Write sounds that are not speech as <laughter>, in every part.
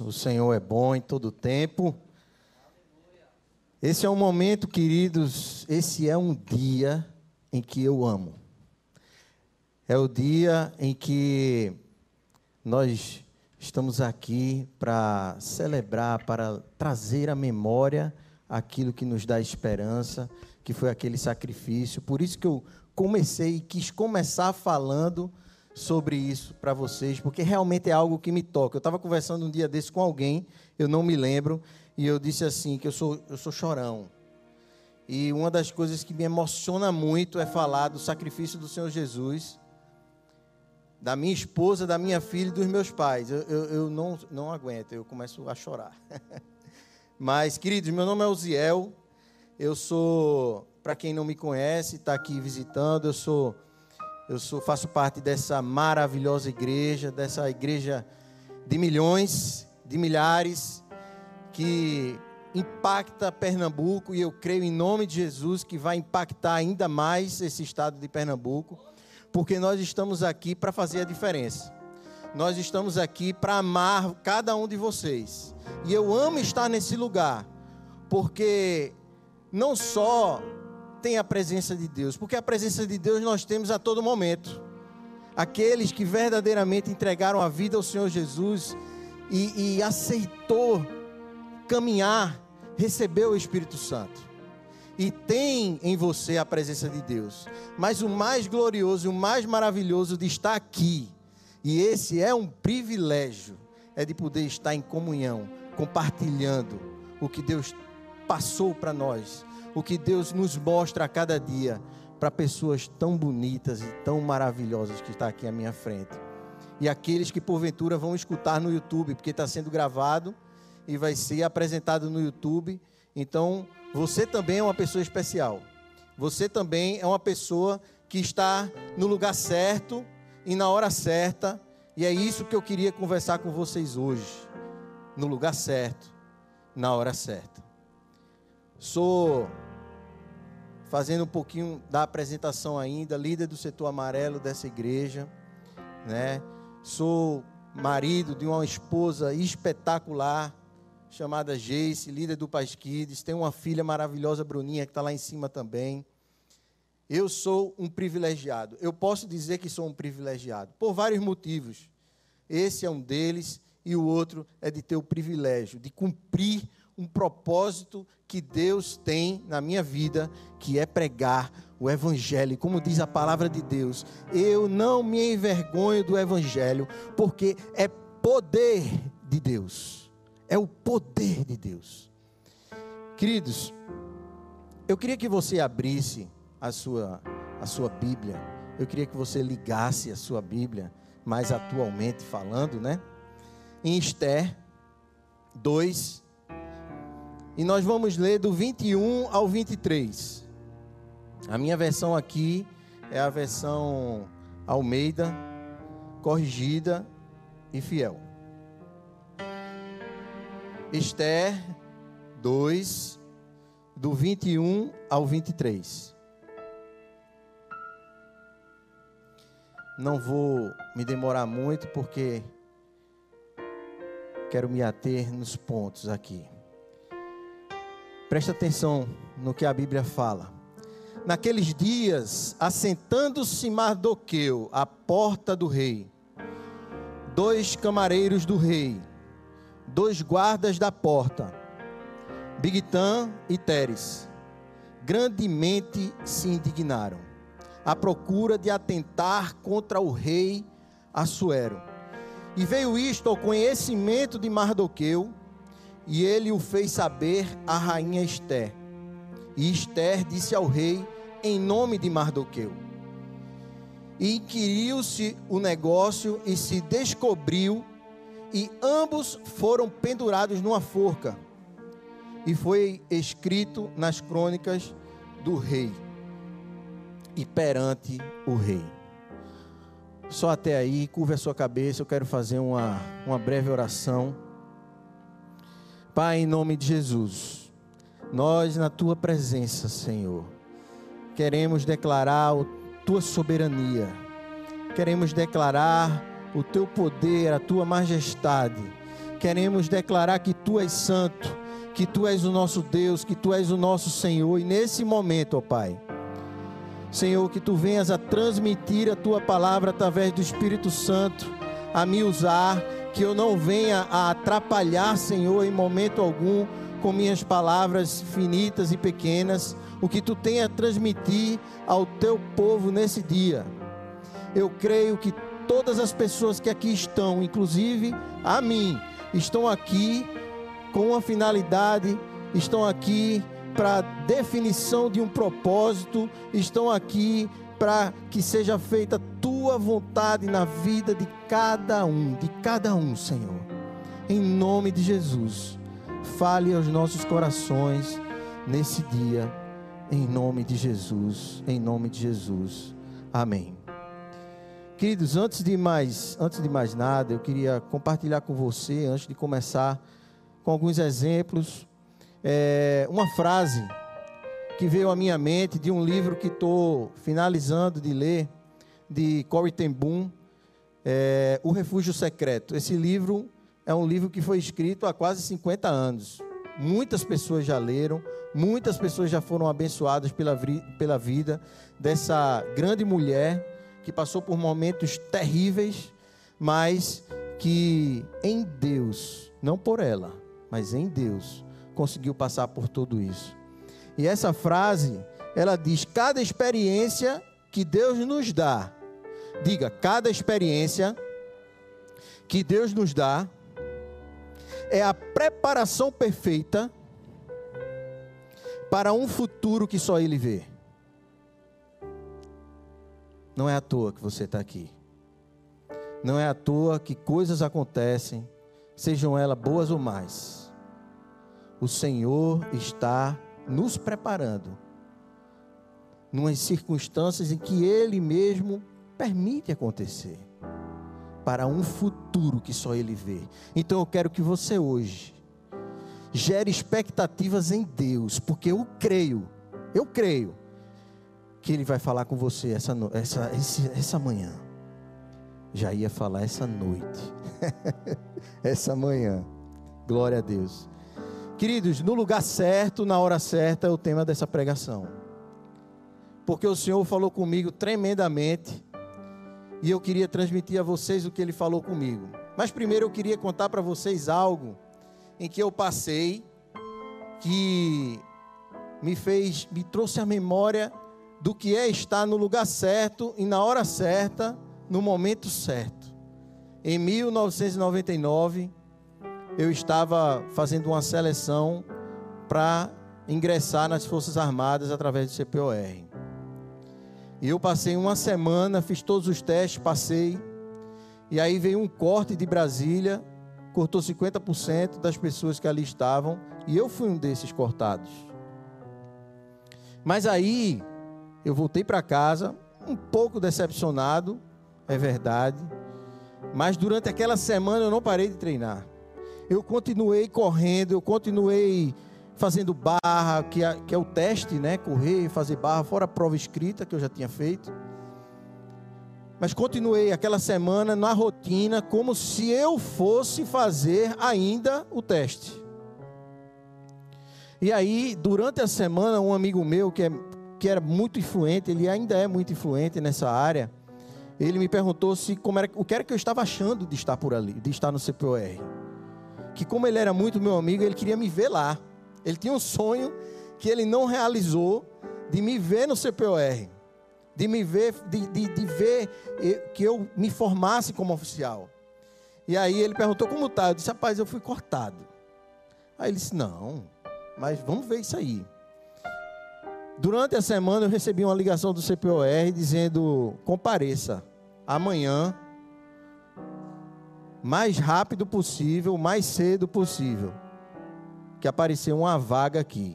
O Senhor é bom em todo tempo. Esse é um momento, queridos, esse é um dia em que eu amo. É o dia em que nós estamos aqui para celebrar, para trazer à memória aquilo que nos dá esperança, que foi aquele sacrifício. Por isso que eu comecei e quis começar falando sobre isso para vocês, porque realmente é algo que me toca. Eu estava conversando um dia desse com alguém, eu não me lembro, e eu disse assim que eu sou eu sou chorão. E uma das coisas que me emociona muito é falar do sacrifício do Senhor Jesus, da minha esposa, da minha filha e dos meus pais. Eu, eu, eu não, não aguento, eu começo a chorar. <laughs> Mas, queridos, meu nome é Uziel, eu sou, para quem não me conhece, está aqui visitando, eu sou eu sou, faço parte dessa maravilhosa igreja, dessa igreja de milhões, de milhares, que impacta Pernambuco e eu creio em nome de Jesus que vai impactar ainda mais esse estado de Pernambuco, porque nós estamos aqui para fazer a diferença. Nós estamos aqui para amar cada um de vocês. E eu amo estar nesse lugar, porque não só tem a presença de Deus, porque a presença de Deus nós temos a todo momento. Aqueles que verdadeiramente entregaram a vida ao Senhor Jesus e, e aceitou caminhar, recebeu o Espírito Santo. E tem em você a presença de Deus. Mas o mais glorioso e o mais maravilhoso de estar aqui, e esse é um privilégio, é de poder estar em comunhão, compartilhando o que Deus passou para nós, o que Deus nos mostra a cada dia para pessoas tão bonitas e tão maravilhosas que está aqui à minha frente. E aqueles que porventura vão escutar no YouTube, porque está sendo gravado e vai ser apresentado no YouTube. Então, você também é uma pessoa especial. Você também é uma pessoa que está no lugar certo e na hora certa. E é isso que eu queria conversar com vocês hoje. No lugar certo, na hora certa. Sou fazendo um pouquinho da apresentação ainda, líder do setor amarelo dessa igreja, né? Sou marido de uma esposa espetacular chamada Jace, líder do Paz Kids, tenho uma filha maravilhosa, Bruninha, que está lá em cima também. Eu sou um privilegiado. Eu posso dizer que sou um privilegiado por vários motivos. Esse é um deles e o outro é de ter o privilégio de cumprir um propósito que Deus tem na minha vida, que é pregar o Evangelho. Como diz a palavra de Deus, eu não me envergonho do Evangelho, porque é poder de Deus. É o poder de Deus. Queridos, eu queria que você abrisse a sua, a sua Bíblia. Eu queria que você ligasse a sua Bíblia, mais atualmente falando, né? Em Esther 2, e nós vamos ler do 21 ao 23. A minha versão aqui é a versão Almeida, corrigida e fiel. Esther 2, do 21 ao 23. Não vou me demorar muito porque quero me ater nos pontos aqui. Presta atenção no que a Bíblia fala. Naqueles dias, assentando-se Mardoqueu à porta do rei, dois camareiros do rei, dois guardas da porta, Bigtan e Teres, grandemente se indignaram, à procura de atentar contra o rei Assuero. E veio isto ao conhecimento de Mardoqueu, e ele o fez saber à rainha Esther. E Esther disse ao rei em nome de Mardoqueu. E inquiriu-se o negócio e se descobriu, e ambos foram pendurados numa forca. E foi escrito nas crônicas do rei e perante o rei. Só até aí, curva a sua cabeça, eu quero fazer uma, uma breve oração. Pai, em nome de Jesus, nós na tua presença, Senhor, queremos declarar a tua soberania, queremos declarar o teu poder, a tua majestade, queremos declarar que tu és santo, que tu és o nosso Deus, que tu és o nosso Senhor. E nesse momento, ó Pai, Senhor, que tu venhas a transmitir a tua palavra através do Espírito Santo, a me usar, que eu não venha a atrapalhar, Senhor, em momento algum, com minhas palavras finitas e pequenas, o que tu tem a transmitir ao teu povo nesse dia. Eu creio que todas as pessoas que aqui estão, inclusive a mim, estão aqui com uma finalidade, estão aqui para definição de um propósito, estão aqui para que seja feita tua vontade na vida de cada um, de cada um, Senhor. Em nome de Jesus, fale aos nossos corações nesse dia, em nome de Jesus, em nome de Jesus. Amém. Queridos, antes de mais, antes de mais nada, eu queria compartilhar com você, antes de começar, com alguns exemplos, é, uma frase que veio à minha mente de um livro que estou finalizando de ler, de Corey ten Boom, é, O Refúgio Secreto. Esse livro é um livro que foi escrito há quase 50 anos. Muitas pessoas já leram, muitas pessoas já foram abençoadas pela, pela vida dessa grande mulher que passou por momentos terríveis, mas que em Deus, não por ela, mas em Deus, conseguiu passar por tudo isso. E essa frase, ela diz: cada experiência que Deus nos dá, diga, cada experiência que Deus nos dá é a preparação perfeita para um futuro que só Ele vê. Não é à toa que você está aqui. Não é à toa que coisas acontecem, sejam elas boas ou mais. O Senhor está nos preparando numas circunstâncias em que Ele mesmo permite acontecer para um futuro que só Ele vê. Então eu quero que você hoje gere expectativas em Deus, porque eu creio, eu creio que Ele vai falar com você essa, essa, essa manhã. Já ia falar essa noite, <laughs> essa manhã. Glória a Deus. Queridos, no lugar certo, na hora certa, é o tema dessa pregação. Porque o Senhor falou comigo tremendamente. E eu queria transmitir a vocês o que Ele falou comigo. Mas primeiro eu queria contar para vocês algo em que eu passei, que me fez, me trouxe à memória do que é estar no lugar certo e na hora certa, no momento certo. Em 1999, eu estava fazendo uma seleção para ingressar nas Forças Armadas através do CPOR. E eu passei uma semana, fiz todos os testes, passei. E aí veio um corte de Brasília, cortou 50% das pessoas que ali estavam, e eu fui um desses cortados. Mas aí eu voltei para casa um pouco decepcionado, é verdade, mas durante aquela semana eu não parei de treinar. Eu continuei correndo, eu continuei fazendo barra, que é, que é o teste, né? Correr fazer barra, fora a prova escrita que eu já tinha feito. Mas continuei aquela semana na rotina, como se eu fosse fazer ainda o teste. E aí, durante a semana, um amigo meu, que é que era muito influente, ele ainda é muito influente nessa área, ele me perguntou se como era, o que era que eu estava achando de estar por ali, de estar no CPOR. Que como ele era muito meu amigo, ele queria me ver lá. Ele tinha um sonho que ele não realizou de me ver no CPOR, de me ver, de, de, de ver que eu me formasse como oficial. E aí ele perguntou como tá. Eu disse, rapaz, eu fui cortado. Aí ele disse, não, mas vamos ver isso aí. Durante a semana eu recebi uma ligação do CPOR dizendo: compareça amanhã, mais rápido possível, mais cedo possível, que apareceu uma vaga aqui.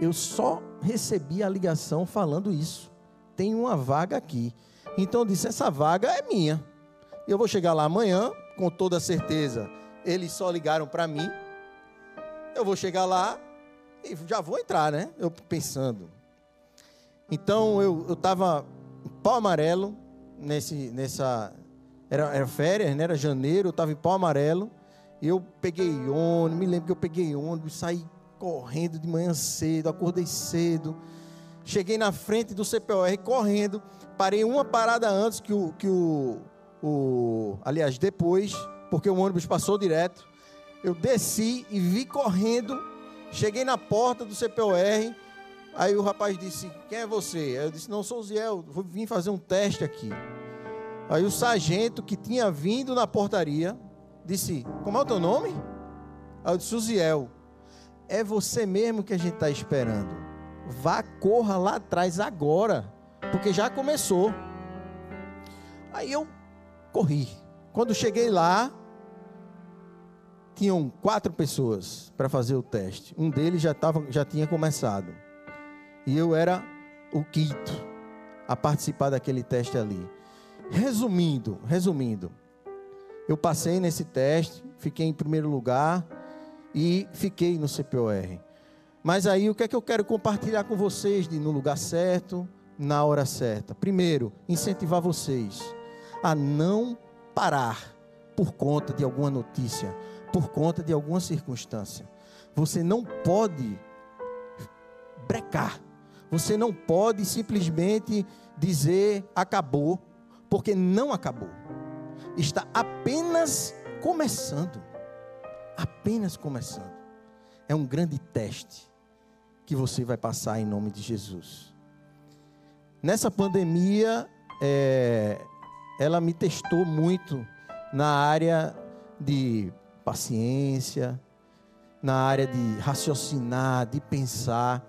Eu só recebi a ligação falando isso. Tem uma vaga aqui. Então eu disse: essa vaga é minha. Eu vou chegar lá amanhã, com toda certeza. Eles só ligaram para mim. Eu vou chegar lá, e já vou entrar, né? Eu pensando. Então eu estava pau amarelo, nesse, nessa. Era, era férias, né? Era janeiro, eu estava em pau amarelo. Eu peguei ônibus, me lembro que eu peguei ônibus, saí correndo de manhã cedo, acordei cedo. Cheguei na frente do CPOR correndo, parei uma parada antes que o, que o, o aliás, depois, porque o ônibus passou direto. Eu desci e vi correndo, cheguei na porta do CPOR, aí o rapaz disse: "Quem é você?" Eu disse: "Não sou o Ziel, vim fazer um teste aqui". Aí o sargento que tinha vindo na portaria disse: Como é o teu nome? Aí eu disse: Uziel. É você mesmo que a gente está esperando. Vá, corra lá atrás agora, porque já começou. Aí eu corri. Quando cheguei lá, tinham quatro pessoas para fazer o teste. Um deles já, tava, já tinha começado. E eu era o quinto a participar daquele teste ali. Resumindo, resumindo, eu passei nesse teste, fiquei em primeiro lugar e fiquei no CPOR. Mas aí o que é que eu quero compartilhar com vocês de no lugar certo, na hora certa? Primeiro, incentivar vocês a não parar por conta de alguma notícia, por conta de alguma circunstância. Você não pode brecar. Você não pode simplesmente dizer acabou porque não acabou. Está apenas começando. Apenas começando. É um grande teste que você vai passar em nome de Jesus. Nessa pandemia, é, ela me testou muito na área de paciência, na área de raciocinar, de pensar.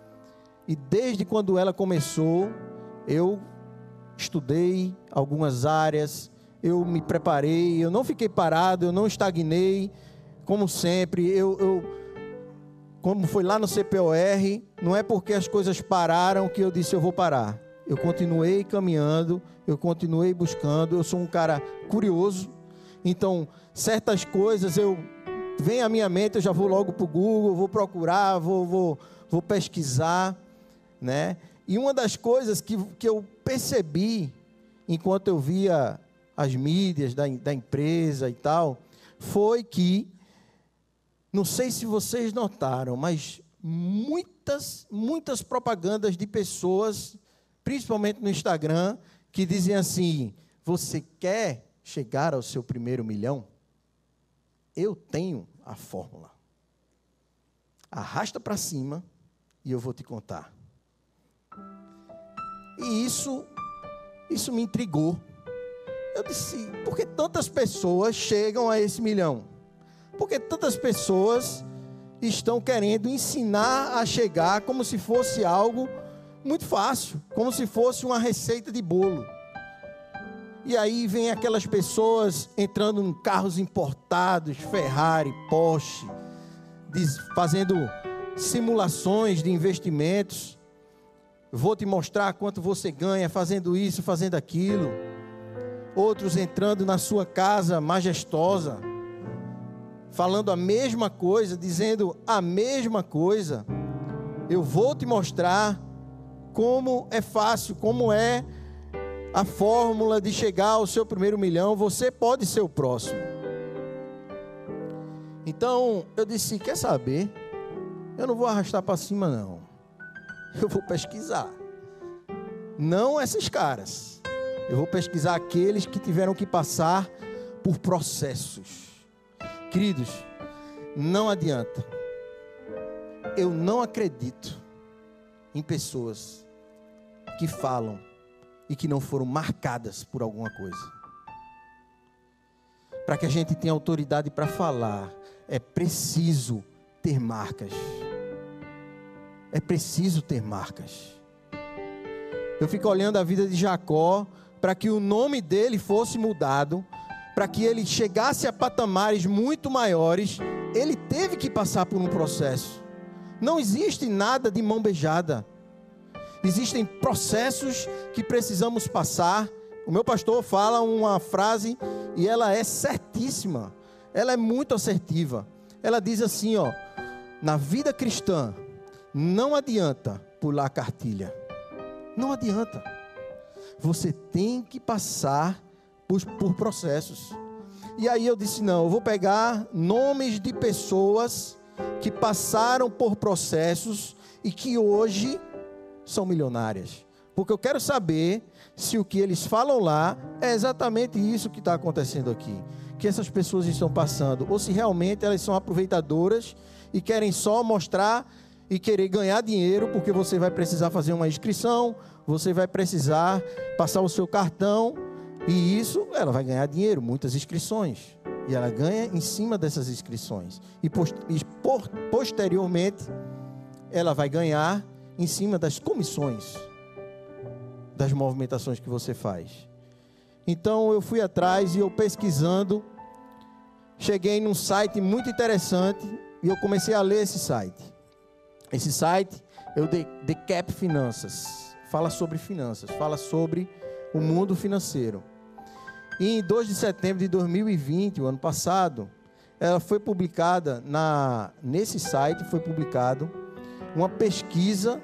E desde quando ela começou, eu estudei algumas áreas, eu me preparei, eu não fiquei parado, eu não estagnei, como sempre, eu, eu como foi lá no CPOR, não é porque as coisas pararam que eu disse eu vou parar. Eu continuei caminhando, eu continuei buscando, eu sou um cara curioso, então certas coisas eu vem à minha mente, eu já vou logo para o Google, vou procurar, vou, vou, vou pesquisar, né? E uma das coisas que, que eu percebi enquanto eu via as mídias da, da empresa e tal, foi que, não sei se vocês notaram, mas muitas, muitas propagandas de pessoas, principalmente no Instagram, que dizem assim: você quer chegar ao seu primeiro milhão? Eu tenho a fórmula. Arrasta para cima e eu vou te contar. E isso, isso me intrigou. Eu disse, por que tantas pessoas chegam a esse milhão? Por que tantas pessoas estão querendo ensinar a chegar como se fosse algo muito fácil, como se fosse uma receita de bolo? E aí vem aquelas pessoas entrando em carros importados, Ferrari, Porsche, fazendo simulações de investimentos Vou te mostrar quanto você ganha fazendo isso, fazendo aquilo. Outros entrando na sua casa majestosa, falando a mesma coisa, dizendo a mesma coisa. Eu vou te mostrar como é fácil, como é a fórmula de chegar ao seu primeiro milhão. Você pode ser o próximo. Então eu disse: quer saber? Eu não vou arrastar para cima, não eu vou pesquisar. Não esses caras. Eu vou pesquisar aqueles que tiveram que passar por processos. Queridos, não adianta. Eu não acredito em pessoas que falam e que não foram marcadas por alguma coisa. Para que a gente tenha autoridade para falar, é preciso ter marcas é preciso ter marcas. Eu fico olhando a vida de Jacó para que o nome dele fosse mudado, para que ele chegasse a patamares muito maiores, ele teve que passar por um processo. Não existe nada de mão beijada. Existem processos que precisamos passar. O meu pastor fala uma frase e ela é certíssima. Ela é muito assertiva. Ela diz assim, ó: Na vida cristã, não adianta pular a cartilha. Não adianta. Você tem que passar por, por processos. E aí eu disse: não, eu vou pegar nomes de pessoas que passaram por processos e que hoje são milionárias. Porque eu quero saber se o que eles falam lá é exatamente isso que está acontecendo aqui. Que essas pessoas estão passando. Ou se realmente elas são aproveitadoras e querem só mostrar e querer ganhar dinheiro, porque você vai precisar fazer uma inscrição, você vai precisar passar o seu cartão, e isso ela vai ganhar dinheiro, muitas inscrições. E ela ganha em cima dessas inscrições. E, posteriormente, ela vai ganhar em cima das comissões das movimentações que você faz. Então eu fui atrás e eu pesquisando, cheguei num site muito interessante e eu comecei a ler esse site. Esse site é o The, Cap Finanças. Fala sobre finanças, fala sobre o mundo financeiro. E em 2 de setembro de 2020, o ano passado, ela foi publicada na nesse site foi publicado uma pesquisa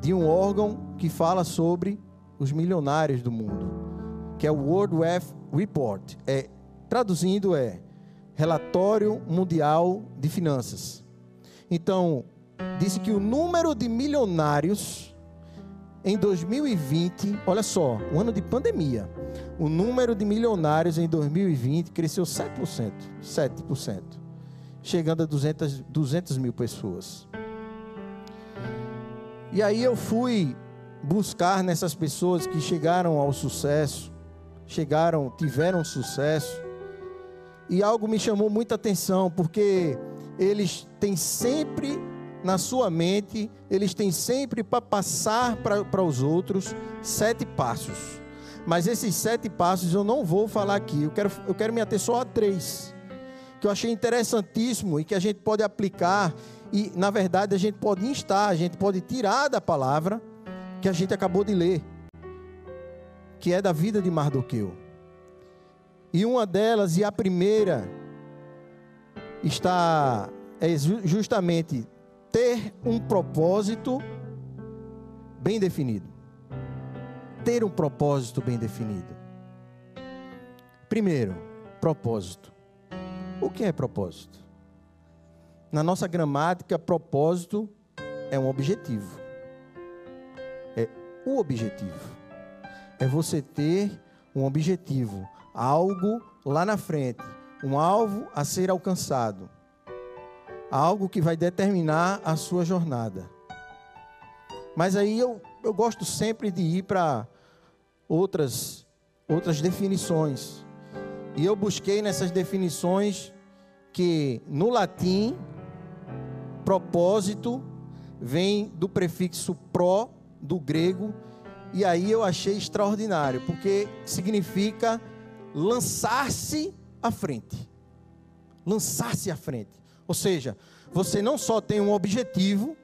de um órgão que fala sobre os milionários do mundo, que é o World Wealth Report. É traduzindo é Relatório Mundial de Finanças. Então, disse que o número de milionários em 2020, olha só, o ano de pandemia, o número de milionários em 2020 cresceu 7%, 7%, chegando a 200, 200 mil pessoas. E aí eu fui buscar nessas pessoas que chegaram ao sucesso, chegaram, tiveram sucesso, e algo me chamou muita atenção, porque eles têm sempre na sua mente, eles têm sempre para passar para os outros sete passos. Mas esses sete passos eu não vou falar aqui, eu quero, eu quero me ater só a três, que eu achei interessantíssimo e que a gente pode aplicar, e na verdade a gente pode instar, a gente pode tirar da palavra que a gente acabou de ler, que é da vida de Mardoqueu. E uma delas, e a primeira, está é justamente ter um propósito bem definido. Ter um propósito bem definido. Primeiro, propósito. O que é propósito? Na nossa gramática, propósito é um objetivo. É o objetivo. É você ter um objetivo, algo lá na frente, um alvo a ser alcançado algo que vai determinar a sua jornada. Mas aí eu, eu gosto sempre de ir para outras, outras definições. E eu busquei nessas definições que no latim, propósito vem do prefixo pro, do grego, e aí eu achei extraordinário, porque significa lançar-se à frente. Lançar-se à frente. Ou seja, você não só tem um objetivo,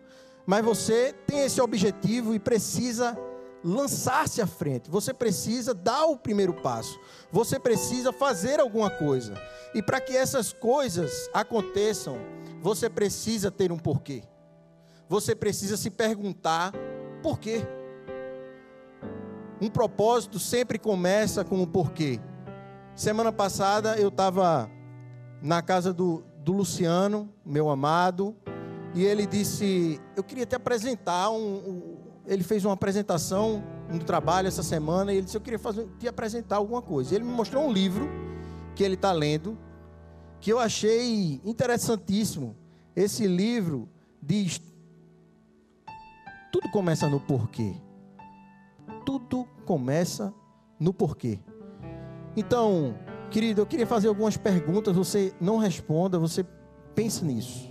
mas você tem esse objetivo e precisa lançar-se à frente. Você precisa dar o primeiro passo. Você precisa fazer alguma coisa. E para que essas coisas aconteçam, você precisa ter um porquê. Você precisa se perguntar por quê. Um propósito sempre começa com um porquê. Semana passada eu estava na casa do, do Luciano, meu amado, e ele disse: Eu queria te apresentar. Um, um, ele fez uma apresentação no trabalho essa semana, e ele disse: Eu queria fazer, te apresentar alguma coisa. Ele me mostrou um livro que ele está lendo, que eu achei interessantíssimo. Esse livro diz: Tudo começa no porquê. Tudo começa no porquê. Então, Querido, eu queria fazer algumas perguntas, você não responda, você pense nisso.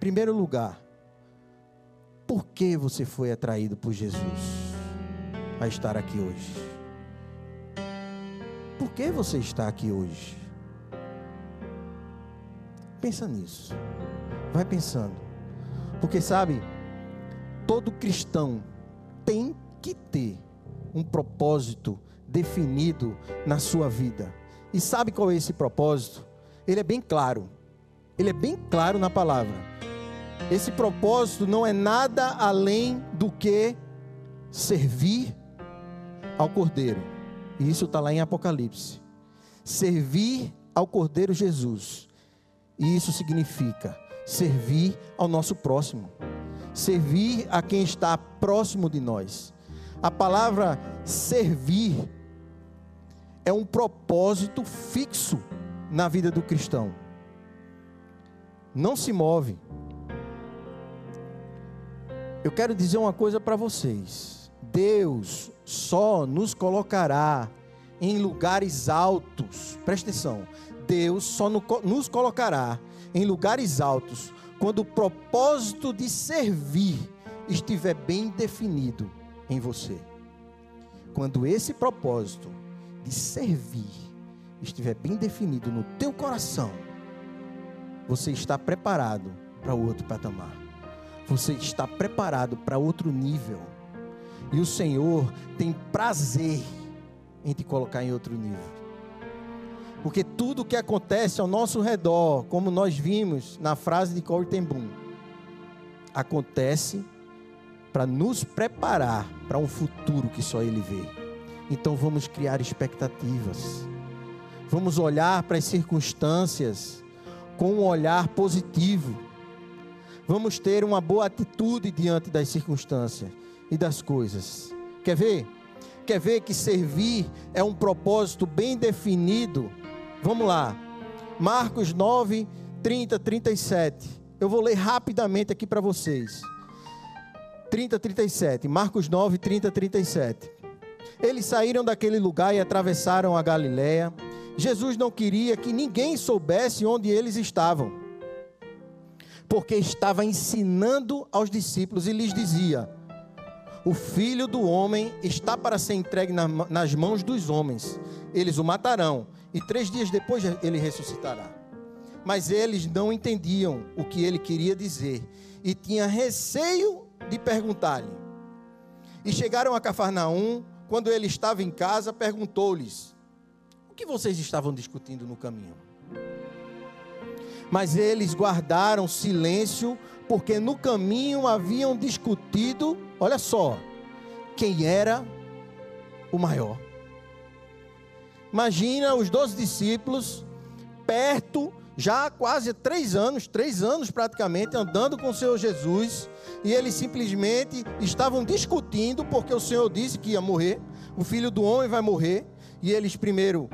Primeiro lugar, por que você foi atraído por Jesus a estar aqui hoje? Por que você está aqui hoje? Pensa nisso. Vai pensando. Porque sabe, todo cristão tem que ter um propósito definido na sua vida. E sabe qual é esse propósito? Ele é bem claro. Ele é bem claro na palavra. Esse propósito não é nada além do que servir ao Cordeiro. E isso está lá em Apocalipse. servir ao Cordeiro Jesus. E isso significa servir ao nosso próximo, servir a quem está próximo de nós. A palavra servir é um propósito fixo na vida do cristão. Não se move. Eu quero dizer uma coisa para vocês. Deus só nos colocará em lugares altos. Presta atenção. Deus só nos colocará em lugares altos quando o propósito de servir estiver bem definido em você. Quando esse propósito de servir estiver bem definido no teu coração, você está preparado para o outro patamar. Você está preparado para outro nível. E o Senhor tem prazer em te colocar em outro nível. Porque tudo que acontece ao nosso redor, como nós vimos na frase de Corey acontece para nos preparar para um futuro que só Ele vê. Então vamos criar expectativas. Vamos olhar para as circunstâncias com um olhar positivo. Vamos ter uma boa atitude diante das circunstâncias e das coisas. Quer ver? Quer ver que servir é um propósito bem definido? Vamos lá. Marcos 9, 30, 37. Eu vou ler rapidamente aqui para vocês. 30, 37. Marcos 9, 30, 37. Eles saíram daquele lugar e atravessaram a Galiléia. Jesus não queria que ninguém soubesse onde eles estavam, porque estava ensinando aos discípulos e lhes dizia: O filho do homem está para ser entregue nas mãos dos homens, eles o matarão, e três dias depois ele ressuscitará. Mas eles não entendiam o que ele queria dizer e tinha receio de perguntar-lhe. E chegaram a Cafarnaum, quando ele estava em casa, perguntou-lhes: O que vocês estavam discutindo no caminho? Mas eles guardaram silêncio, porque no caminho haviam discutido, olha só, quem era o maior. Imagina os doze discípulos perto já há quase três anos, três anos praticamente, andando com o Senhor Jesus, e eles simplesmente estavam discutindo, porque o Senhor disse que ia morrer, o filho do homem vai morrer, e eles primeiro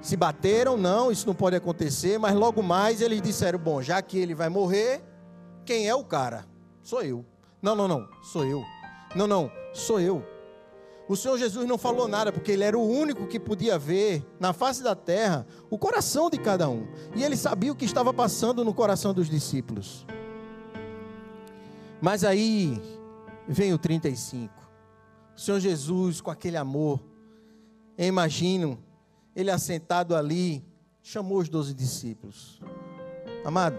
se bateram, não, isso não pode acontecer, mas logo mais eles disseram: bom, já que ele vai morrer, quem é o cara? Sou eu. Não, não, não, sou eu. Não, não, sou eu. O Senhor Jesus não falou nada, porque ele era o único que podia ver na face da terra o coração de cada um. E ele sabia o que estava passando no coração dos discípulos. Mas aí vem o 35. O Senhor Jesus, com aquele amor, eu imagino ele assentado ali, chamou os doze discípulos. Amado,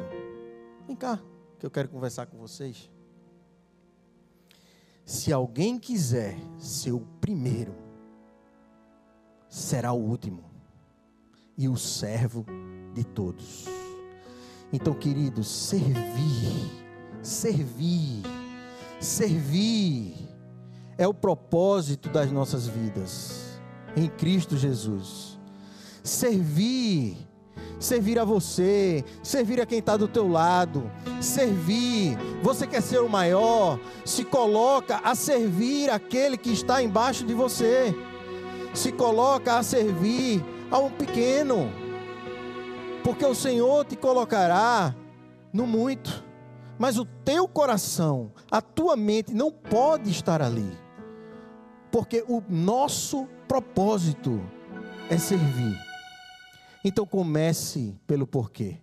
vem cá, que eu quero conversar com vocês. Se alguém quiser ser o primeiro, será o último e o servo de todos. Então, queridos, servir, servir, servir é o propósito das nossas vidas em Cristo Jesus. Servir servir a você, servir a quem está do teu lado, servir. Você quer ser o maior? Se coloca a servir aquele que está embaixo de você. Se coloca a servir a um pequeno, porque o Senhor te colocará no muito, mas o teu coração, a tua mente não pode estar ali, porque o nosso propósito é servir. Então comece pelo porquê.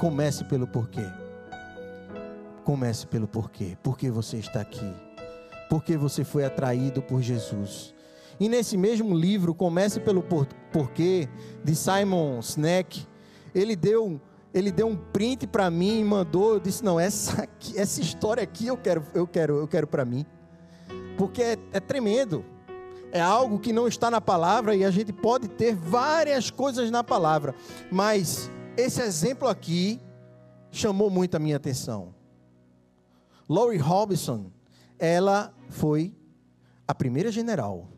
Comece pelo porquê. Comece pelo porquê. Por que você está aqui? Porque você foi atraído por Jesus. E nesse mesmo livro, Comece pelo porquê, de Simon Sinek, ele deu ele deu um print para mim e mandou, eu disse: "Não, essa aqui, essa história aqui eu quero, eu quero, eu quero para mim". Porque é, é tremendo é algo que não está na palavra e a gente pode ter várias coisas na palavra, mas esse exemplo aqui chamou muito a minha atenção. Laurie Robinson, ela foi a primeira general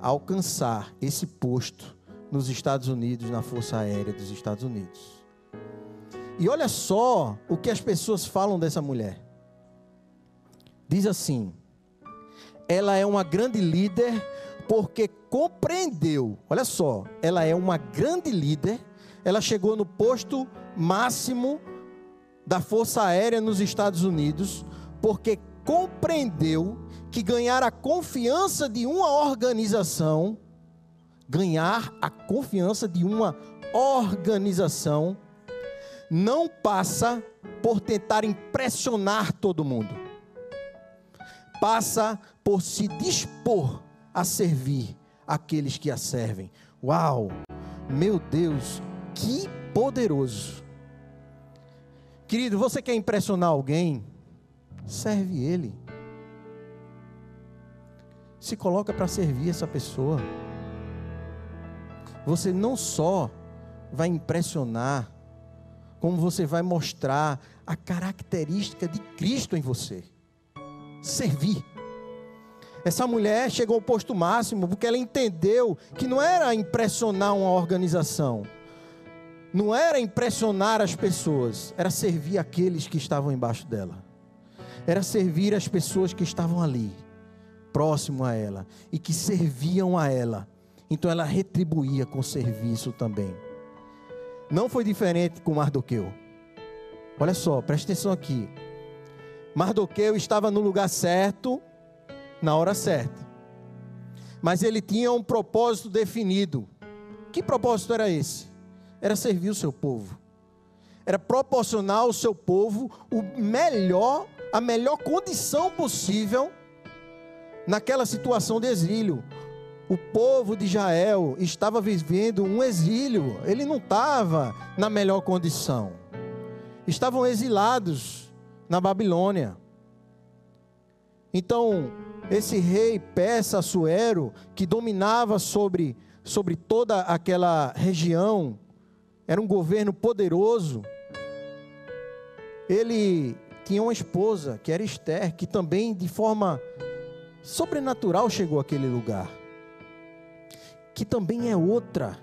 a alcançar esse posto nos Estados Unidos, na Força Aérea dos Estados Unidos. E olha só o que as pessoas falam dessa mulher. Diz assim: ela é uma grande líder porque compreendeu. Olha só, ela é uma grande líder. Ela chegou no posto máximo da Força Aérea nos Estados Unidos porque compreendeu que ganhar a confiança de uma organização, ganhar a confiança de uma organização, não passa por tentar impressionar todo mundo, passa por se dispor a servir aqueles que a servem. Uau! Meu Deus, que poderoso! Querido, você quer impressionar alguém? Serve ele. Se coloca para servir essa pessoa. Você não só vai impressionar, como você vai mostrar a característica de Cristo em você. Servir. Essa mulher chegou ao posto máximo porque ela entendeu que não era impressionar uma organização, não era impressionar as pessoas, era servir aqueles que estavam embaixo dela era servir as pessoas que estavam ali, próximo a ela, e que serviam a ela. Então ela retribuía com serviço também. Não foi diferente com Mardoqueu. Olha só, preste atenção aqui. Mardoqueu estava no lugar certo, na hora certa. Mas ele tinha um propósito definido. Que propósito era esse? Era servir o seu povo. Era proporcionar ao seu povo o melhor a melhor condição possível naquela situação de exílio. O povo de Israel estava vivendo um exílio, ele não estava na melhor condição. Estavam exilados na Babilônia. Então, esse rei Persa Assuero, que dominava sobre, sobre toda aquela região, era um governo poderoso. Ele tinha uma esposa, que era Esther, que também de forma sobrenatural chegou àquele lugar. Que também é outra,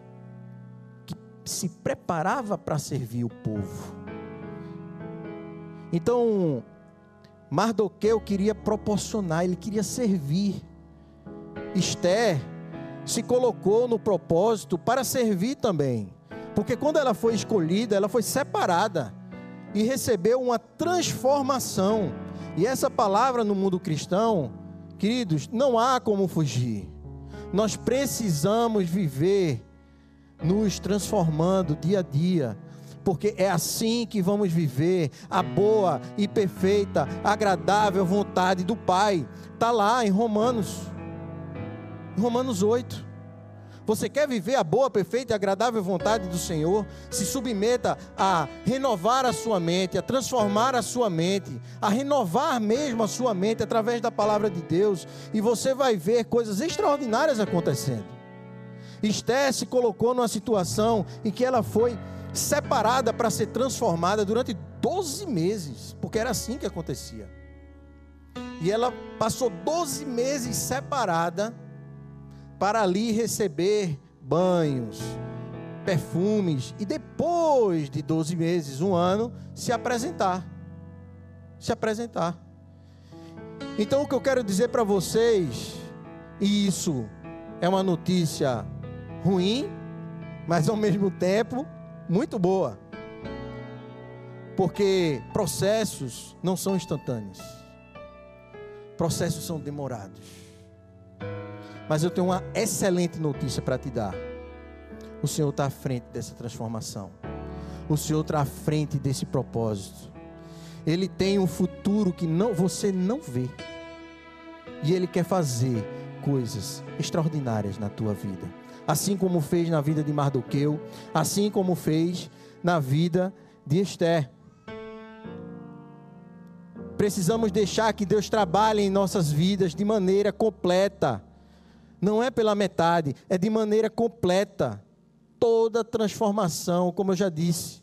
que se preparava para servir o povo. Então, Mardoqueu queria proporcionar, ele queria servir. Esther se colocou no propósito para servir também. Porque quando ela foi escolhida, ela foi separada e recebeu uma transformação. E essa palavra no mundo cristão, queridos, não há como fugir. Nós precisamos viver nos transformando dia a dia, porque é assim que vamos viver a boa e perfeita, agradável vontade do Pai. Está lá em Romanos, Romanos 8. Você quer viver a boa, perfeita e agradável vontade do Senhor? Se submeta a renovar a sua mente, a transformar a sua mente, a renovar mesmo a sua mente através da palavra de Deus, e você vai ver coisas extraordinárias acontecendo. Esther se colocou numa situação em que ela foi separada para ser transformada durante 12 meses, porque era assim que acontecia. E ela passou 12 meses separada para ali receber banhos, perfumes e depois de 12 meses, um ano, se apresentar. Se apresentar. Então o que eu quero dizer para vocês, e isso é uma notícia ruim, mas ao mesmo tempo muito boa. Porque processos não são instantâneos. Processos são demorados. Mas eu tenho uma excelente notícia para te dar. O Senhor está à frente dessa transformação. O Senhor está à frente desse propósito. Ele tem um futuro que não, você não vê. E Ele quer fazer coisas extraordinárias na tua vida. Assim como fez na vida de Mardoqueu, assim como fez na vida de Esther. Precisamos deixar que Deus trabalhe em nossas vidas de maneira completa não é pela metade, é de maneira completa. Toda transformação, como eu já disse,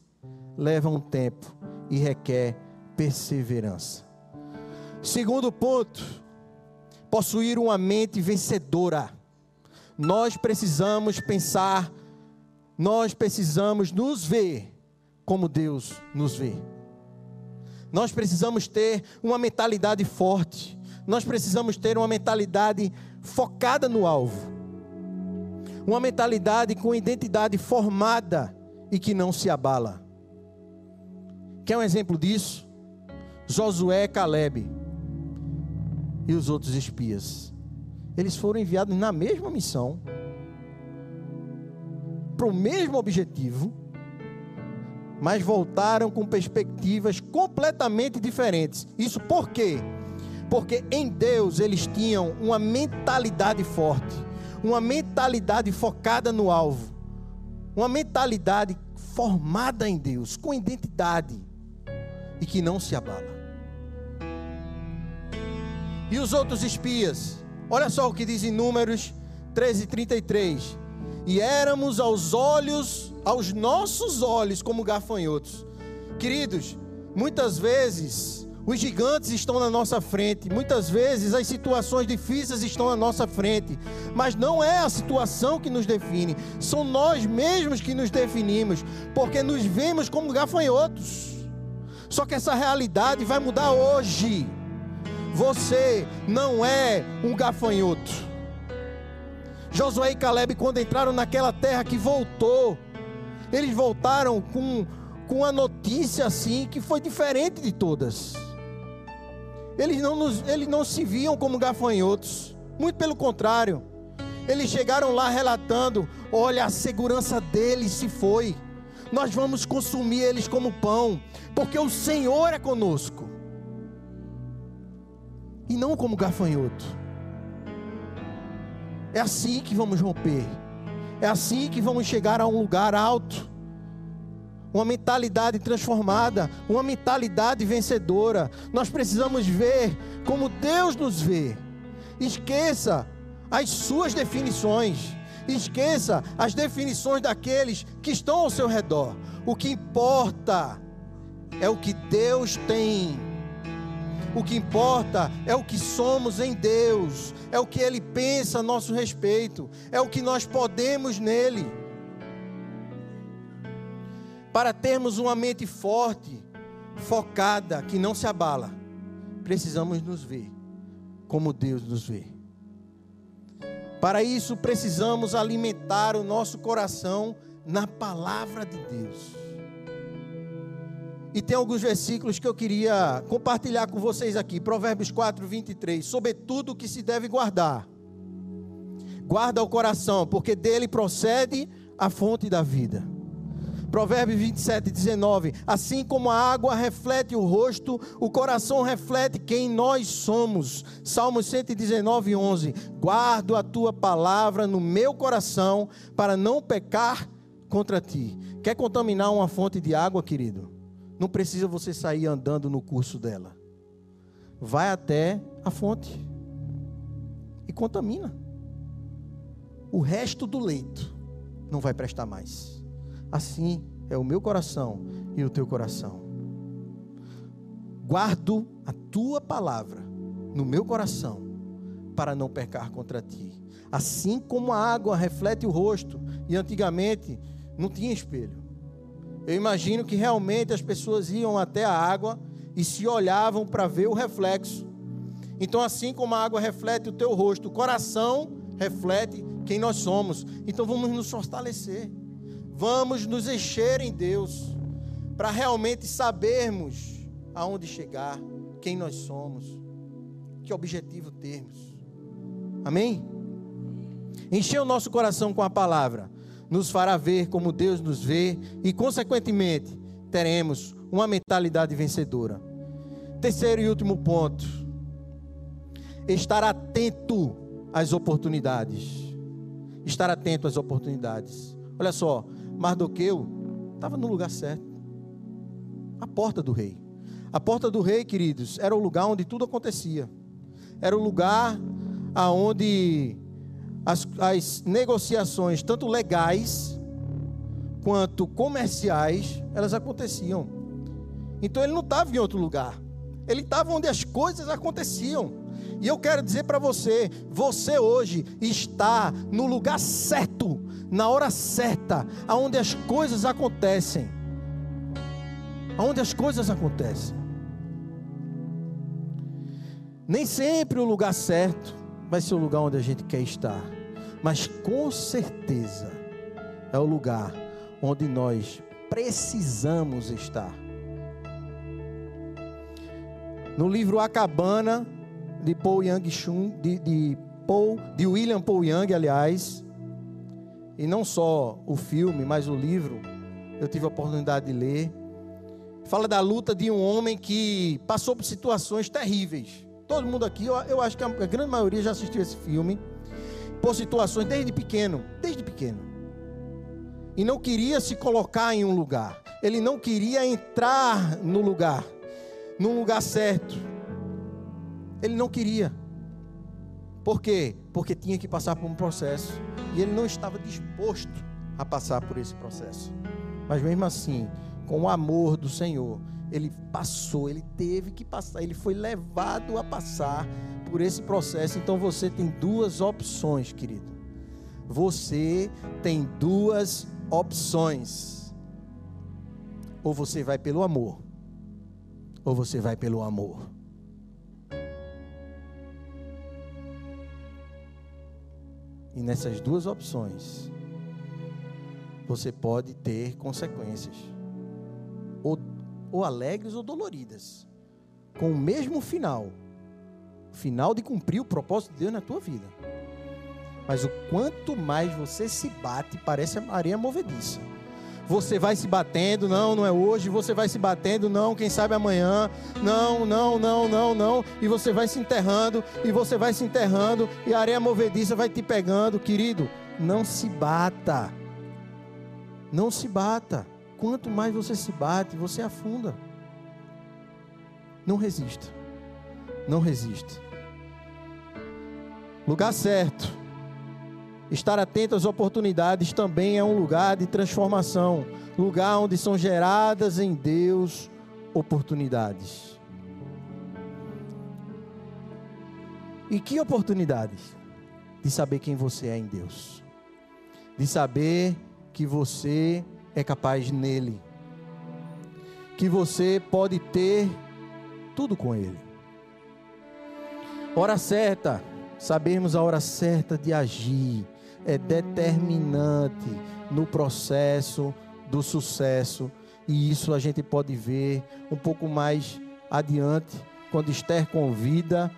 leva um tempo e requer perseverança. Segundo ponto, possuir uma mente vencedora. Nós precisamos pensar nós precisamos nos ver como Deus nos vê. Nós precisamos ter uma mentalidade forte. Nós precisamos ter uma mentalidade focada no alvo. Uma mentalidade com identidade formada e que não se abala. Quer um exemplo disso? Josué, Caleb e os outros espias. Eles foram enviados na mesma missão, para o mesmo objetivo, mas voltaram com perspectivas completamente diferentes. Isso por quê? Porque em Deus eles tinham uma mentalidade forte, uma mentalidade focada no alvo, uma mentalidade formada em Deus, com identidade e que não se abala. E os outros espias, olha só o que diz em Números 13, 33. E éramos aos olhos, aos nossos olhos, como gafanhotos. Queridos, muitas vezes os gigantes estão na nossa frente, muitas vezes as situações difíceis estão na nossa frente, mas não é a situação que nos define, são nós mesmos que nos definimos, porque nos vemos como gafanhotos. Só que essa realidade vai mudar hoje. Você não é um gafanhoto. Josué e Caleb, quando entraram naquela terra que voltou, eles voltaram com, com uma notícia assim que foi diferente de todas. Eles não, nos, eles não se viam como gafanhotos, muito pelo contrário. Eles chegaram lá relatando: olha, a segurança deles se foi. Nós vamos consumir eles como pão, porque o Senhor é conosco. E não como gafanhoto. É assim que vamos romper. É assim que vamos chegar a um lugar alto. Uma mentalidade transformada, uma mentalidade vencedora. Nós precisamos ver como Deus nos vê. Esqueça as suas definições. Esqueça as definições daqueles que estão ao seu redor. O que importa é o que Deus tem o que importa é o que somos em Deus, é o que Ele pensa a nosso respeito, é o que nós podemos nele. Para termos uma mente forte, focada, que não se abala, precisamos nos ver como Deus nos vê. Para isso, precisamos alimentar o nosso coração na palavra de Deus. E tem alguns versículos que eu queria compartilhar com vocês aqui. Provérbios 4, 23. Sobretudo que se deve guardar. Guarda o coração, porque dele procede a fonte da vida. Provérbios 27, 19. Assim como a água reflete o rosto, o coração reflete quem nós somos. Salmos 119, 11. Guardo a tua palavra no meu coração para não pecar contra ti. Quer contaminar uma fonte de água, querido? Não precisa você sair andando no curso dela. Vai até a fonte e contamina. O resto do leito não vai prestar mais. Assim é o meu coração e o teu coração. Guardo a tua palavra no meu coração para não pecar contra ti. Assim como a água reflete o rosto, e antigamente não tinha espelho. Eu imagino que realmente as pessoas iam até a água e se olhavam para ver o reflexo. Então, assim como a água reflete o teu rosto, o coração reflete quem nós somos. Então, vamos nos fortalecer. Vamos nos encher em Deus para realmente sabermos aonde chegar, quem nós somos, que objetivo termos. Amém? Encher o nosso coração com a palavra nos fará ver como Deus nos vê e, consequentemente, teremos uma mentalidade vencedora. Terceiro e último ponto: estar atento às oportunidades. Estar atento às oportunidades. Olha só, Mardoqueu estava no lugar certo a porta do rei. A porta do rei, queridos, era o lugar onde tudo acontecia. Era o lugar aonde as, as negociações, tanto legais quanto comerciais, elas aconteciam. Então ele não estava em outro lugar, ele estava onde as coisas aconteciam. E eu quero dizer para você: você hoje está no lugar certo, na hora certa, aonde as coisas acontecem. Aonde as coisas acontecem. Nem sempre o lugar certo vai ser o lugar onde a gente quer estar, mas com certeza é o lugar onde nós precisamos estar. No livro A Cabana, de Paul Yang de, de, Paul, de William Paul Yang, aliás, e não só o filme, mas o livro, eu tive a oportunidade de ler. Fala da luta de um homem que passou por situações terríveis. Todo mundo aqui, eu, eu acho que a, a grande maioria já assistiu esse filme, por situações desde pequeno, desde pequeno. E não queria se colocar em um lugar. Ele não queria entrar no lugar, num lugar certo. Ele não queria. Por quê? Porque tinha que passar por um processo. E ele não estava disposto a passar por esse processo. Mas mesmo assim, com o amor do Senhor, ele passou, ele teve que passar, ele foi levado a passar por esse processo. Então você tem duas opções, querido. Você tem duas opções. Ou você vai pelo amor, ou você vai pelo amor. E nessas duas opções, você pode ter consequências, ou, ou alegres ou doloridas, com o mesmo final final de cumprir o propósito de Deus na tua vida. Mas o quanto mais você se bate, parece a areia movediça. Você vai se batendo, não, não é hoje, você vai se batendo, não, quem sabe amanhã, não, não, não, não, não, e você vai se enterrando, e você vai se enterrando, e a areia movediça vai te pegando, querido, não se bata, não se bata, quanto mais você se bate, você afunda, não resista, não resista, lugar certo, Estar atento às oportunidades também é um lugar de transformação, lugar onde são geradas em Deus oportunidades. E que oportunidades? De saber quem você é em Deus, de saber que você é capaz nele, que você pode ter tudo com ele. Hora certa, sabermos a hora certa de agir é determinante no processo do sucesso. E isso a gente pode ver um pouco mais adiante, quando Esther convida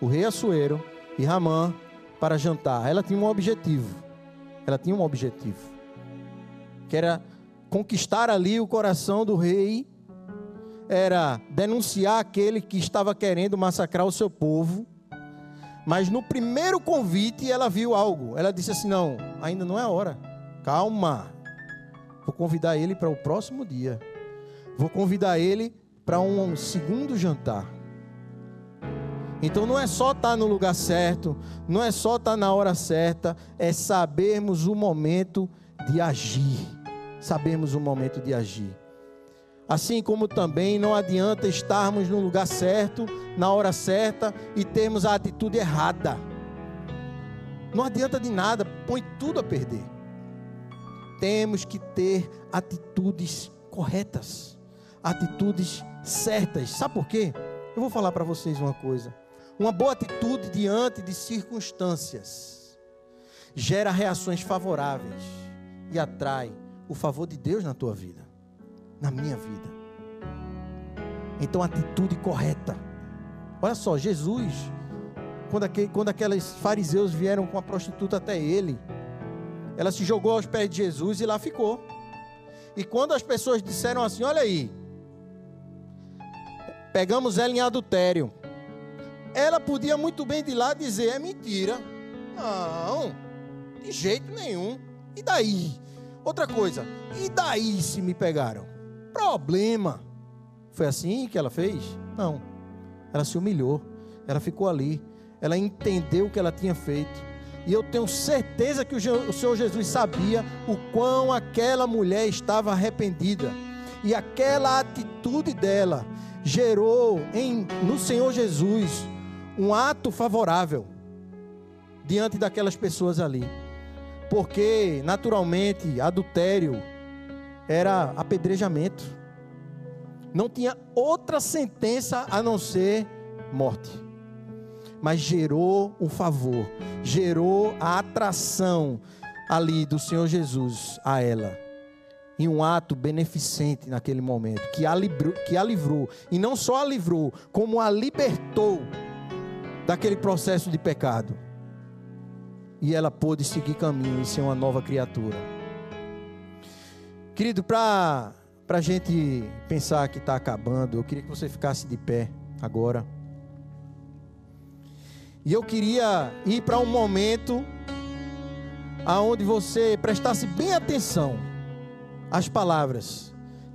o rei Assuero e Ramã para jantar. Ela tinha um objetivo. Ela tinha um objetivo. Que era conquistar ali o coração do rei, era denunciar aquele que estava querendo massacrar o seu povo mas no primeiro convite ela viu algo. Ela disse assim: Não, ainda não é a hora. Calma. Vou convidar ele para o próximo dia. Vou convidar ele para um segundo jantar. Então não é só estar tá no lugar certo, não é só estar tá na hora certa, é sabermos o momento de agir. Sabermos o momento de agir. Assim como também não adianta estarmos no lugar certo, na hora certa e termos a atitude errada. Não adianta de nada, põe tudo a perder. Temos que ter atitudes corretas, atitudes certas. Sabe por quê? Eu vou falar para vocês uma coisa. Uma boa atitude diante de circunstâncias gera reações favoráveis e atrai o favor de Deus na tua vida na minha vida. Então, atitude correta. Olha só, Jesus, quando, aquele, quando aqueles fariseus vieram com a prostituta até ele, ela se jogou aos pés de Jesus e lá ficou. E quando as pessoas disseram assim: Olha aí, pegamos ela em adultério. Ela podia muito bem de lá dizer: É mentira. Não, de jeito nenhum. E daí? Outra coisa, e daí se me pegaram? problema. Foi assim que ela fez? Não. Ela se humilhou. Ela ficou ali. Ela entendeu o que ela tinha feito. E eu tenho certeza que o Senhor Jesus sabia o quão aquela mulher estava arrependida. E aquela atitude dela gerou em, no Senhor Jesus um ato favorável diante daquelas pessoas ali. Porque naturalmente adultério era apedrejamento. Não tinha outra sentença a não ser morte. Mas gerou o favor, gerou a atração ali do Senhor Jesus a ela. Em um ato beneficente naquele momento, que a, livrou, que a livrou, e não só a livrou, como a libertou daquele processo de pecado. E ela pôde seguir caminho e ser uma nova criatura. Querido, para a gente pensar que está acabando, eu queria que você ficasse de pé agora. E eu queria ir para um momento aonde você prestasse bem atenção às palavras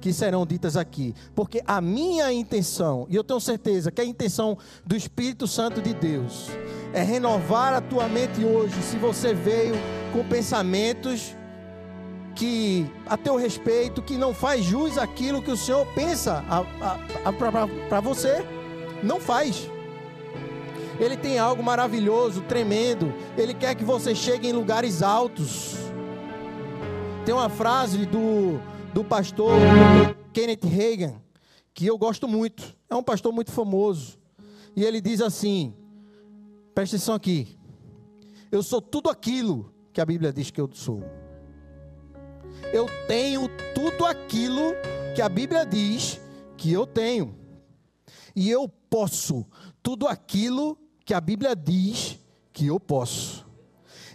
que serão ditas aqui, porque a minha intenção, e eu tenho certeza que a intenção do Espírito Santo de Deus é renovar a tua mente hoje, se você veio com pensamentos que a teu respeito, que não faz jus àquilo que o Senhor pensa para você, não faz. Ele tem algo maravilhoso, tremendo. Ele quer que você chegue em lugares altos. Tem uma frase do, do pastor Kenneth Reagan que eu gosto muito. É um pastor muito famoso. E ele diz assim: presta atenção aqui. Eu sou tudo aquilo que a Bíblia diz que eu sou. Eu tenho tudo aquilo que a Bíblia diz que eu tenho. E eu posso tudo aquilo que a Bíblia diz que eu posso.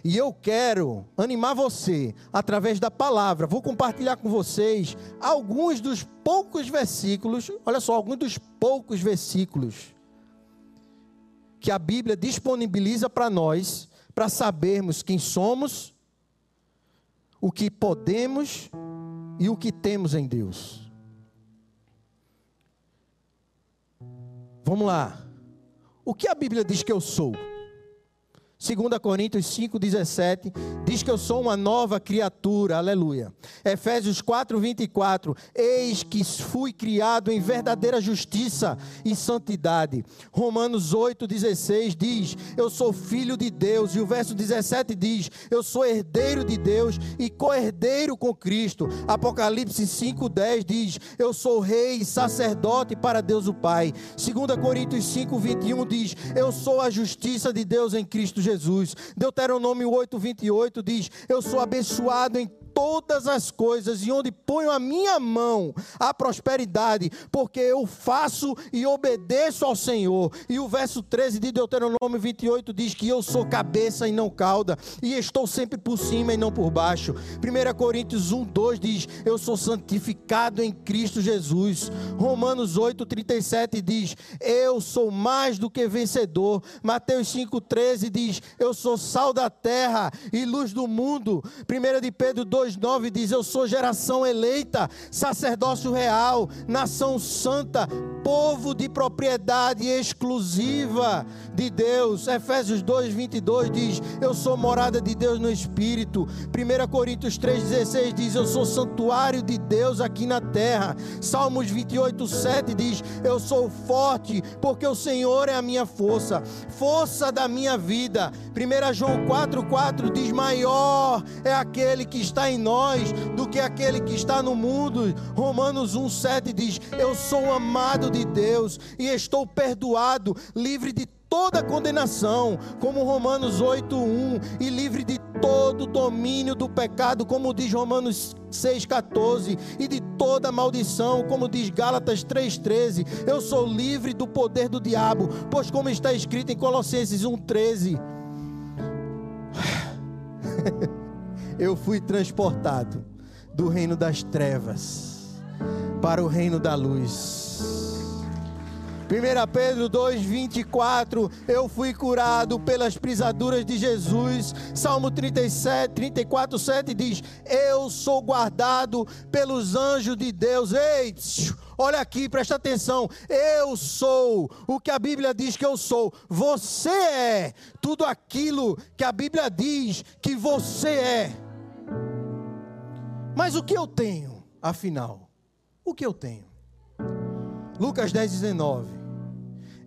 E eu quero animar você através da palavra. Vou compartilhar com vocês alguns dos poucos versículos, olha só, alguns dos poucos versículos que a Bíblia disponibiliza para nós, para sabermos quem somos, o que podemos e o que temos em Deus. Vamos lá. O que a Bíblia diz que eu sou? 2 Coríntios 5,17 diz que eu sou uma nova criatura, aleluia. Efésios 4, 24, eis que fui criado em verdadeira justiça e santidade. Romanos 8, 16 diz, eu sou filho de Deus. E o verso 17 diz, eu sou herdeiro de Deus e co-herdeiro com Cristo. Apocalipse 5, 10 diz, eu sou rei e sacerdote para Deus o Pai. 2 Coríntios 5, 21 diz, eu sou a justiça de Deus em Cristo Jesus. Jesus. Deuteronômio 8, 28 diz: Eu sou abençoado em todas as coisas e onde ponho a minha mão a prosperidade, porque eu faço e obedeço ao Senhor. E o verso 13 de Deuteronômio 28 diz que eu sou cabeça e não cauda, e estou sempre por cima e não por baixo. 1 Coríntios 1, 2 diz: Eu sou santificado em Cristo Jesus. Romanos 8, 37 diz: Eu sou mais do que vencedor. Mateus 5, 13 diz: Eu sou sal da terra e luz do mundo. 1 de Pedro 2, 2,9 diz: Eu sou geração eleita, sacerdócio real, nação santa, povo de propriedade exclusiva de Deus. Efésios 2:22 diz: Eu sou morada de Deus no espírito. 1 Coríntios 3:16 diz: Eu sou santuário de Deus aqui na terra. Salmos 28:7 diz: Eu sou forte, porque o Senhor é a minha força, força da minha vida. 1 João 4:4 diz: Maior é aquele que está em nós do que aquele que está no mundo. Romanos 1:7 diz: Eu sou amado de Deus e estou perdoado, livre de toda condenação, como Romanos 8:1, e livre de todo domínio do pecado, como diz Romanos 6:14, e de toda maldição, como diz Gálatas 3:13. Eu sou livre do poder do diabo, pois como está escrito em Colossenses 1:13, <sighs> <sighs> <sighs> eu fui transportado do reino das trevas para o reino da luz. 1 Pedro 2,24, eu fui curado pelas pisaduras de Jesus. Salmo 37, 34, 7 diz: Eu sou guardado pelos anjos de Deus. Ei, olha aqui, presta atenção. Eu sou o que a Bíblia diz que eu sou. Você é tudo aquilo que a Bíblia diz que você é. Mas o que eu tenho, afinal? O que eu tenho? Lucas 10, 19.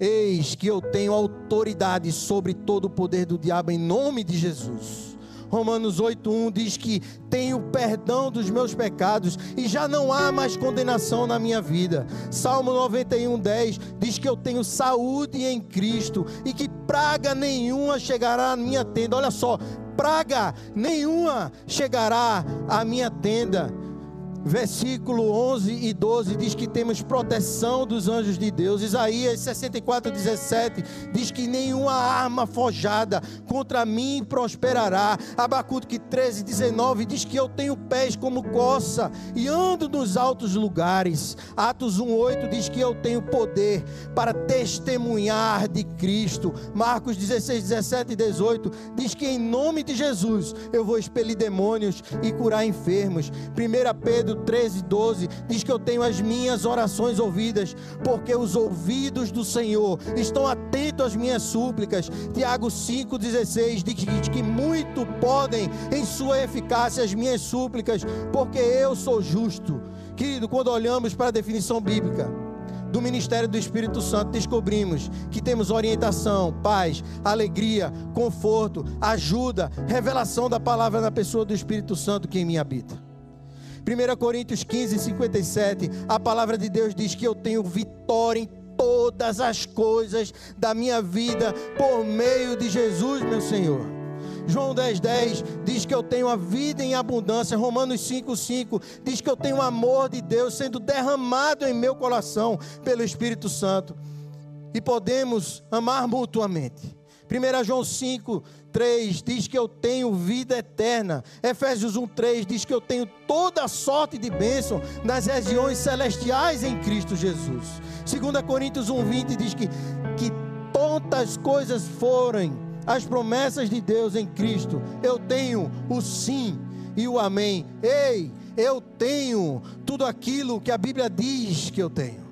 Eis que eu tenho autoridade sobre todo o poder do diabo em nome de Jesus. Romanos 8:1 diz que tenho perdão dos meus pecados e já não há mais condenação na minha vida. Salmo 91:10 diz que eu tenho saúde em Cristo e que praga nenhuma chegará à minha tenda. Olha só, praga nenhuma chegará à minha tenda versículo 11 e 12 diz que temos proteção dos anjos de Deus. Isaías 64, 17 diz que nenhuma arma forjada contra mim prosperará. Abacuque 13, 19 diz que eu tenho pés como coça e ando nos altos lugares. Atos 1, 8 diz que eu tenho poder para testemunhar de Cristo. Marcos 16, 17 e 18 diz que em nome de Jesus eu vou expelir demônios e curar enfermos. 1 Pedro 13, 12, diz que eu tenho as minhas orações ouvidas, porque os ouvidos do Senhor estão atentos às minhas súplicas. Tiago 5,16 diz que muito podem em sua eficácia as minhas súplicas, porque eu sou justo. Querido, quando olhamos para a definição bíblica, do ministério do Espírito Santo, descobrimos que temos orientação, paz, alegria, conforto, ajuda, revelação da palavra na pessoa do Espírito Santo que em mim habita. 1 Coríntios 15, 57, a palavra de Deus diz que eu tenho vitória em todas as coisas da minha vida por meio de Jesus, meu Senhor. João 10,10 10 diz que eu tenho a vida em abundância. Romanos 5,5 diz que eu tenho o amor de Deus sendo derramado em meu coração pelo Espírito Santo. E podemos amar mutuamente. 1 João 5, 3 diz que eu tenho vida eterna. Efésios 1, 3 diz que eu tenho toda sorte de bênção nas regiões celestiais em Cristo Jesus. 2 Coríntios 1, 20 diz que, que tantas coisas forem as promessas de Deus em Cristo, eu tenho o sim e o amém. Ei, eu tenho tudo aquilo que a Bíblia diz que eu tenho.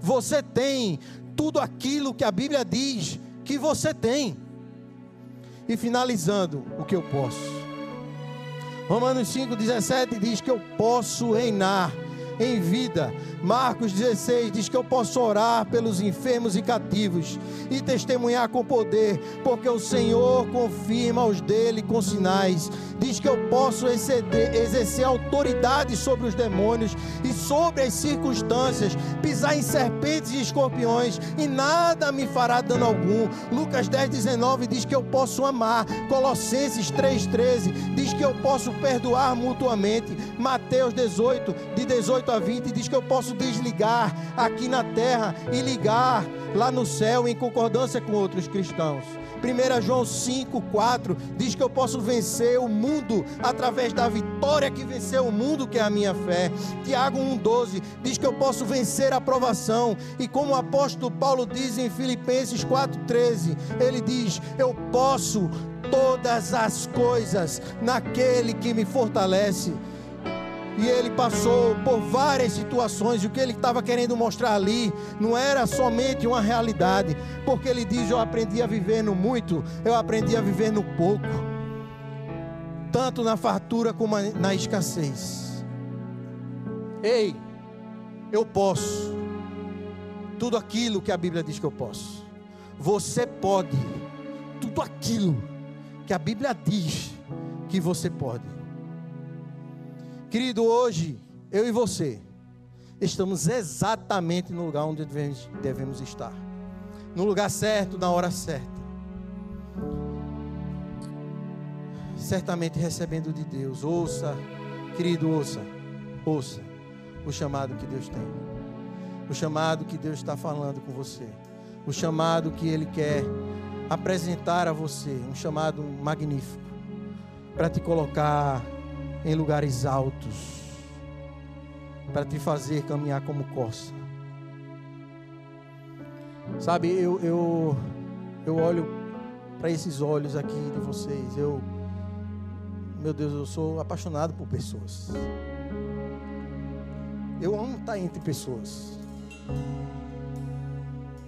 Você tem tudo aquilo que a Bíblia diz que você tem. E finalizando, o que eu posso. Romanos 5,17 diz que eu posso reinar em vida. Marcos 16 diz que eu posso orar pelos enfermos e cativos e testemunhar com poder, porque o Senhor confirma os dele com sinais. Diz que eu posso exceder, exercer autoridade sobre os demônios e sobre as circunstâncias, pisar em serpentes e escorpiões e nada me fará dano algum. Lucas 10, 19 diz que eu posso amar. Colossenses 3,13 diz que eu posso perdoar mutuamente. Mateus 18, de 18 a 20 diz que eu posso desligar aqui na terra e ligar lá no céu em concordância com outros cristãos. 1 João 5,4 diz que eu posso vencer o mundo através da vitória que venceu o mundo, que é a minha fé. Tiago 1,12 diz que eu posso vencer a provação. E como o apóstolo Paulo diz em Filipenses 4,13, ele diz: Eu posso todas as coisas naquele que me fortalece. E ele passou por várias situações, e o que ele estava querendo mostrar ali não era somente uma realidade, porque ele diz: Eu aprendi a viver no muito, eu aprendi a viver no pouco, tanto na fartura como na escassez. Ei, eu posso, tudo aquilo que a Bíblia diz que eu posso, você pode, tudo aquilo que a Bíblia diz que você pode. Querido, hoje, eu e você, estamos exatamente no lugar onde devemos, estar. No lugar certo, na hora certa. Certamente recebendo de Deus. Ouça, querido, ouça, ouça o chamado que Deus tem. O chamado que Deus está falando com você. O chamado que Ele quer apresentar a você. Um chamado magnífico. Para te colocar em lugares altos, para te fazer caminhar como corça. Sabe, eu, eu, eu olho para esses olhos aqui de vocês, eu, meu Deus, eu sou apaixonado por pessoas. Eu amo estar entre pessoas.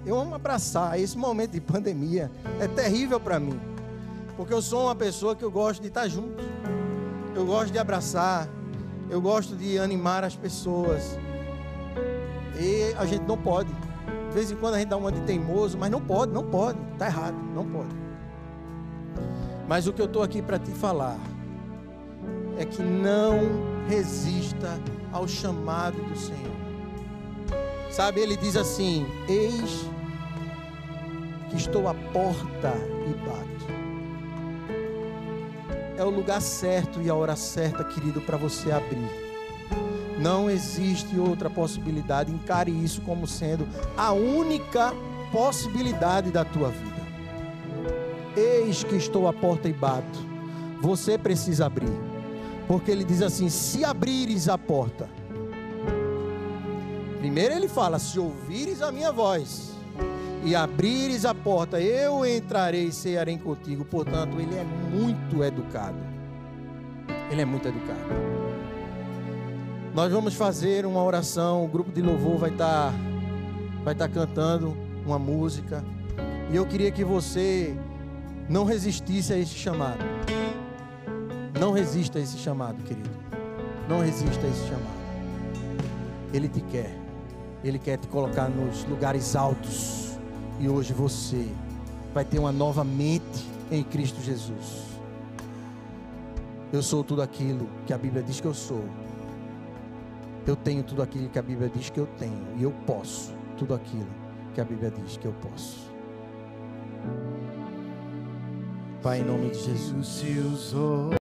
Eu amo abraçar. Esse momento de pandemia é terrível para mim. Porque eu sou uma pessoa que eu gosto de estar junto eu gosto de abraçar, eu gosto de animar as pessoas. E a gente não pode. De vez em quando a gente dá uma de teimoso, mas não pode, não pode, está errado, não pode. Mas o que eu estou aqui para te falar é que não resista ao chamado do Senhor. Sabe, ele diz assim: Eis que estou à porta e bato. É o lugar certo e a hora certa, querido, para você abrir. Não existe outra possibilidade. Encare isso como sendo a única possibilidade da tua vida. Eis que estou à porta e bato. Você precisa abrir. Porque ele diz assim: se abrires a porta. Primeiro ele fala: se ouvires a minha voz e abrires a porta, eu entrarei e cearei contigo. Portanto, ele é muito educado. Ele é muito educado. Nós vamos fazer uma oração, o grupo de louvor vai estar tá, vai estar tá cantando uma música. E eu queria que você não resistisse a esse chamado. Não resista a esse chamado, querido. Não resista a esse chamado. Ele te quer. Ele quer te colocar nos lugares altos. E hoje você vai ter uma nova mente em Cristo Jesus. Eu sou tudo aquilo que a Bíblia diz que eu sou. Eu tenho tudo aquilo que a Bíblia diz que eu tenho. E eu posso tudo aquilo que a Bíblia diz que eu posso. Pai, em nome de Jesus.